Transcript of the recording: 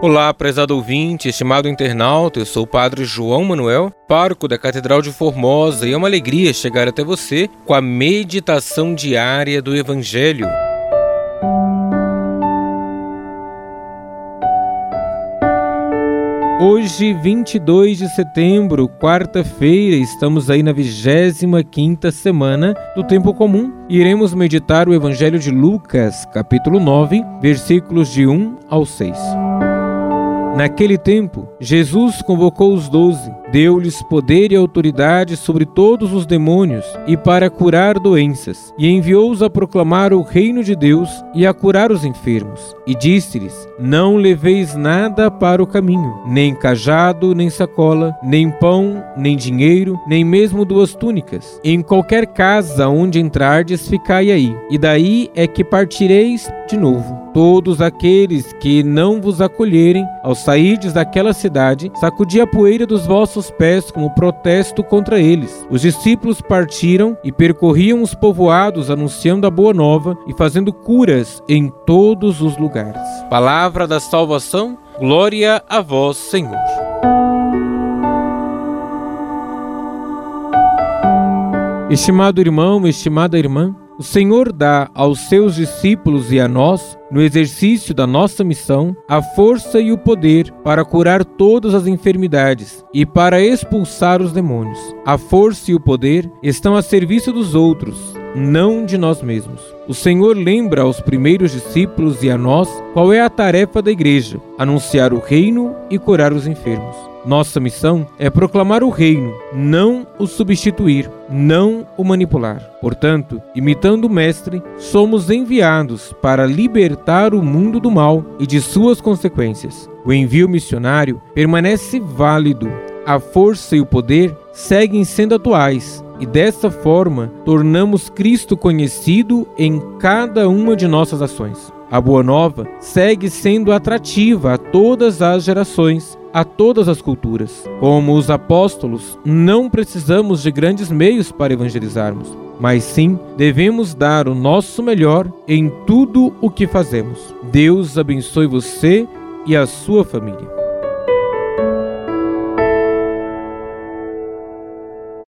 Olá, prezado ouvinte, estimado internauta, eu sou o Padre João Manuel, pároco da Catedral de Formosa, e é uma alegria chegar até você com a meditação diária do Evangelho. Hoje, 22 de setembro, quarta-feira, estamos aí na 25ª semana do tempo comum. Iremos meditar o Evangelho de Lucas, capítulo 9, versículos de 1 ao 6. Naquele tempo, Jesus convocou os doze, deu-lhes poder e autoridade sobre todos os demônios e para curar doenças, e enviou-os a proclamar o reino de Deus e a curar os enfermos. E disse-lhes: Não leveis nada para o caminho, nem cajado, nem sacola, nem pão, nem dinheiro, nem mesmo duas túnicas. Em qualquer casa onde entrardes, ficai aí, e daí é que partireis de novo. Todos aqueles que não vos acolherem, ao sairdes daquela cidade, sacudi a poeira dos vossos pés como protesto contra eles. Os discípulos partiram e percorriam os povoados anunciando a boa nova e fazendo curas em todos os lugares. Palavra da salvação, glória a vós, Senhor. Estimado irmão, estimada irmã, o Senhor dá aos seus discípulos e a nós, no exercício da nossa missão, a força e o poder para curar todas as enfermidades e para expulsar os demônios. A força e o poder estão a serviço dos outros, não de nós mesmos. O Senhor lembra aos primeiros discípulos e a nós qual é a tarefa da igreja: anunciar o reino e curar os enfermos. Nossa missão é proclamar o reino, não o substituir, não o manipular. Portanto, imitando o Mestre, somos enviados para libertar o mundo do mal e de suas consequências. O envio missionário permanece válido. A força e o poder seguem sendo atuais e dessa forma tornamos Cristo conhecido em cada uma de nossas ações. A Boa Nova segue sendo atrativa a todas as gerações, a todas as culturas. Como os apóstolos, não precisamos de grandes meios para evangelizarmos, mas sim devemos dar o nosso melhor em tudo o que fazemos. Deus abençoe você e a sua família.